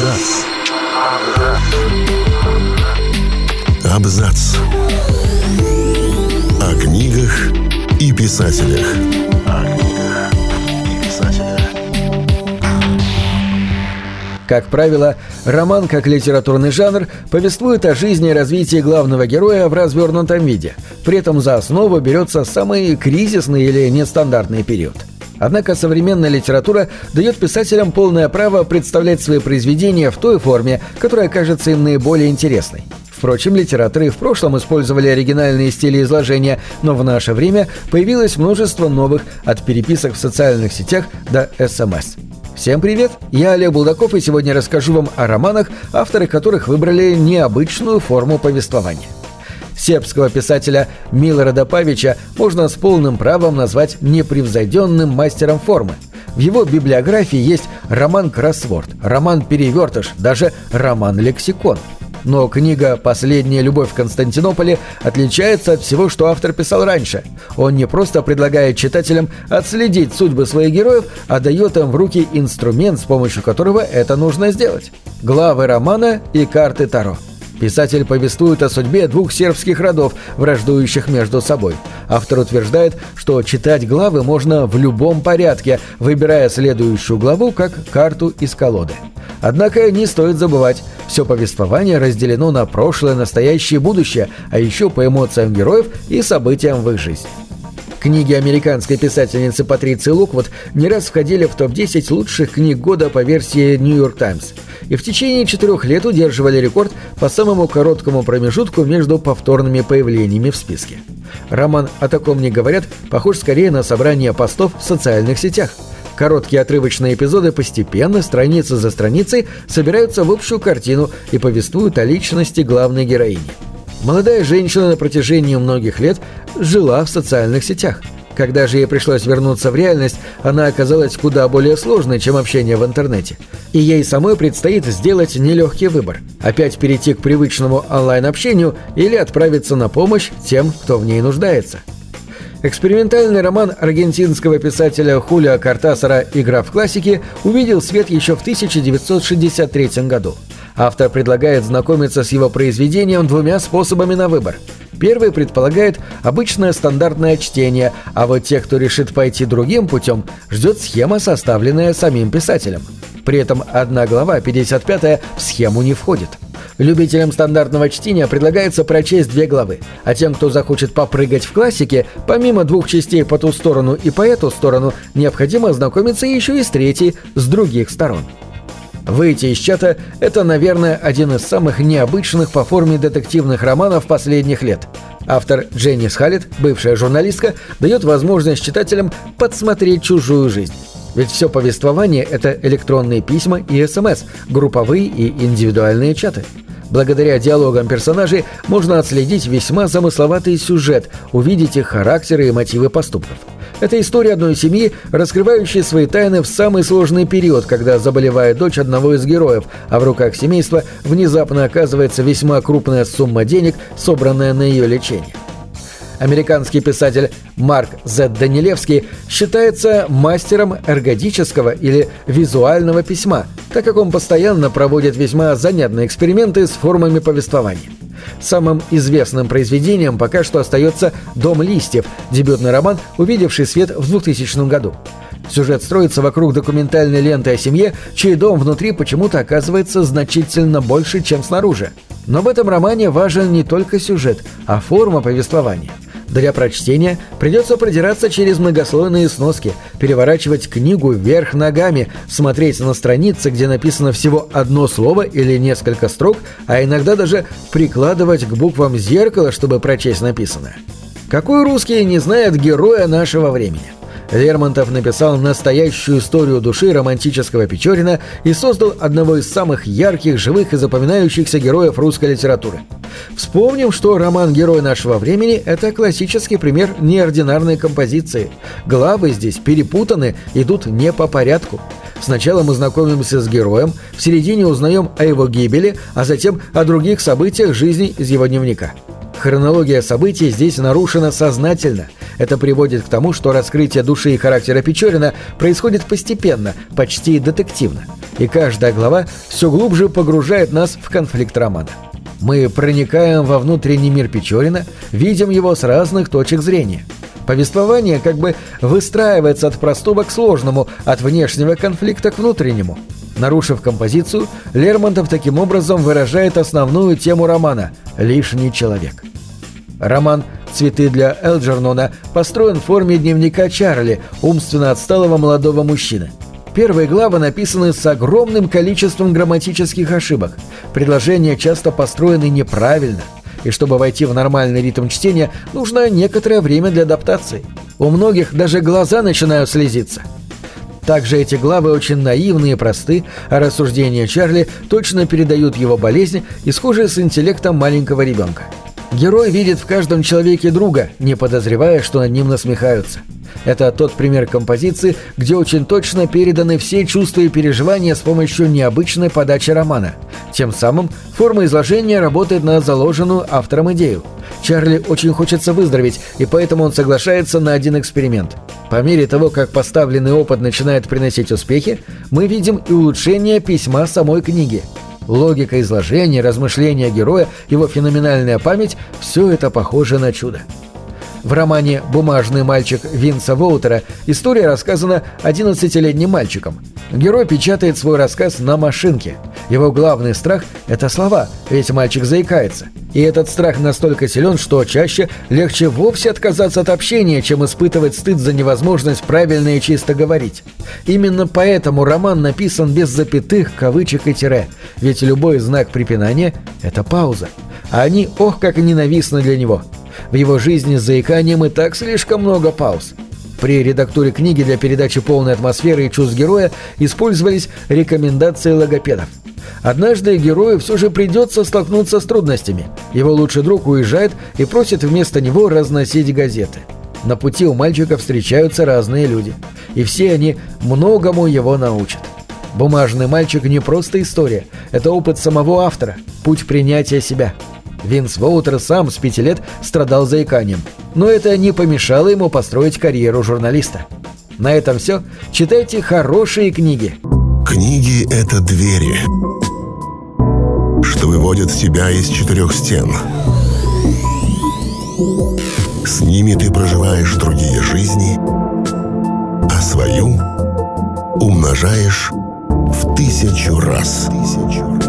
Абзац. Абзац. О книгах и писателях. О книгах и писателях. Как правило, роман как литературный жанр повествует о жизни и развитии главного героя в развернутом виде. При этом за основу берется самый кризисный или нестандартный период. Однако современная литература дает писателям полное право представлять свои произведения в той форме, которая кажется им наиболее интересной. Впрочем, литераторы в прошлом использовали оригинальные стили изложения, но в наше время появилось множество новых, от переписок в социальных сетях до СМС. Всем привет! Я Олег Булдаков и сегодня расскажу вам о романах, авторы которых выбрали необычную форму повествования. Сербского писателя Милорада Павича можно с полным правом назвать непревзойденным мастером формы. В его библиографии есть роман «Кроссворд», роман «Перевертыш», даже роман «Лексикон». Но книга «Последняя любовь в Константинополе» отличается от всего, что автор писал раньше. Он не просто предлагает читателям отследить судьбы своих героев, а дает им в руки инструмент, с помощью которого это нужно сделать. Главы романа и карты Таро. Писатель повествует о судьбе двух сербских родов, враждующих между собой. Автор утверждает, что читать главы можно в любом порядке, выбирая следующую главу как карту из колоды. Однако не стоит забывать, все повествование разделено на прошлое, настоящее и будущее, а еще по эмоциям героев и событиям в их жизни. Книги американской писательницы Патриции Луквуд не раз входили в топ-10 лучших книг года по версии New York Times и в течение четырех лет удерживали рекорд по самому короткому промежутку между повторными появлениями в списке. Роман «О таком не говорят» похож скорее на собрание постов в социальных сетях. Короткие отрывочные эпизоды постепенно, страница за страницей, собираются в общую картину и повествуют о личности главной героини. Молодая женщина на протяжении многих лет жила в социальных сетях. Когда же ей пришлось вернуться в реальность, она оказалась куда более сложной, чем общение в интернете. И ей самой предстоит сделать нелегкий выбор – опять перейти к привычному онлайн-общению или отправиться на помощь тем, кто в ней нуждается. Экспериментальный роман аргентинского писателя Хулио Картасара «Игра в классике» увидел свет еще в 1963 году – Автор предлагает знакомиться с его произведением двумя способами на выбор. Первый предполагает обычное стандартное чтение, а вот те, кто решит пойти другим путем, ждет схема, составленная самим писателем. При этом одна глава, 55-я, в схему не входит. Любителям стандартного чтения предлагается прочесть две главы, а тем, кто захочет попрыгать в классике, помимо двух частей по ту сторону и по эту сторону, необходимо ознакомиться еще и с третьей, с других сторон. «Выйти из чата» — это, наверное, один из самых необычных по форме детективных романов последних лет. Автор Дженни Схалет, бывшая журналистка, дает возможность читателям подсмотреть чужую жизнь. Ведь все повествование — это электронные письма и СМС, групповые и индивидуальные чаты. Благодаря диалогам персонажей можно отследить весьма замысловатый сюжет, увидеть их характеры и мотивы поступков. Это история одной семьи, раскрывающей свои тайны в самый сложный период, когда заболевает дочь одного из героев, а в руках семейства внезапно оказывается весьма крупная сумма денег, собранная на ее лечение. Американский писатель Марк З. Данилевский считается мастером эргодического или визуального письма, так как он постоянно проводит весьма занятные эксперименты с формами повествования. Самым известным произведением пока что остается «Дом листьев», дебютный роман, увидевший свет в 2000 году. Сюжет строится вокруг документальной ленты о семье, чей дом внутри почему-то оказывается значительно больше, чем снаружи. Но в этом романе важен не только сюжет, а форма повествования – для прочтения придется продираться через многослойные сноски, переворачивать книгу вверх ногами, смотреть на страницы, где написано всего одно слово или несколько строк, а иногда даже прикладывать к буквам зеркало, чтобы прочесть написанное. Какой русский не знает героя нашего времени? Лермонтов написал настоящую историю души романтического Печорина и создал одного из самых ярких, живых и запоминающихся героев русской литературы. Вспомним, что роман «Герой нашего времени» — это классический пример неординарной композиции. Главы здесь перепутаны, идут не по порядку. Сначала мы знакомимся с героем, в середине узнаем о его гибели, а затем о других событиях жизни из его дневника. Хронология событий здесь нарушена сознательно. Это приводит к тому, что раскрытие души и характера Печорина происходит постепенно, почти детективно. И каждая глава все глубже погружает нас в конфликт романа. Мы проникаем во внутренний мир Печорина, видим его с разных точек зрения. Повествование как бы выстраивается от простого к сложному, от внешнего конфликта к внутреннему. Нарушив композицию, Лермонтов таким образом выражает основную тему романа «Лишний человек». Роман «Цветы для Элджернона» построен в форме дневника Чарли, умственно отсталого молодого мужчины. Первые главы написаны с огромным количеством грамматических ошибок. Предложения часто построены неправильно. И чтобы войти в нормальный ритм чтения, нужно некоторое время для адаптации. У многих даже глаза начинают слезиться. Также эти главы очень наивные и просты, а рассуждения Чарли точно передают его болезнь и схожи с интеллектом маленького ребенка. Герой видит в каждом человеке друга, не подозревая, что над ним насмехаются. Это тот пример композиции, где очень точно переданы все чувства и переживания с помощью необычной подачи романа. Тем самым форма изложения работает на заложенную автором идею. Чарли очень хочется выздороветь, и поэтому он соглашается на один эксперимент. По мере того, как поставленный опыт начинает приносить успехи, мы видим и улучшение письма самой книги – Логика изложения, размышления героя, его феноменальная память – все это похоже на чудо. В романе «Бумажный мальчик» Винса Воутера история рассказана 11-летним мальчиком. Герой печатает свой рассказ на машинке. Его главный страх – это слова, ведь мальчик заикается. И этот страх настолько силен, что чаще легче вовсе отказаться от общения, чем испытывать стыд за невозможность правильно и чисто говорить. Именно поэтому роман написан без запятых, кавычек и тире, ведь любой знак препинания – это пауза. А они, ох, как ненавистны для него – в его жизни с заиканием и так слишком много пауз. При редактуре книги для передачи полной атмосферы и чувств героя использовались рекомендации логопедов. Однажды герою все же придется столкнуться с трудностями. Его лучший друг уезжает и просит вместо него разносить газеты. На пути у мальчика встречаются разные люди. И все они многому его научат. «Бумажный мальчик» не просто история, это опыт самого автора, путь принятия себя – Винс Воутер сам с пяти лет страдал заиканием, но это не помешало ему построить карьеру журналиста. На этом все. Читайте хорошие книги. Книги — это двери, что выводят тебя из четырех стен. С ними ты проживаешь другие жизни, а свою умножаешь в тысячу раз. Тысячу раз.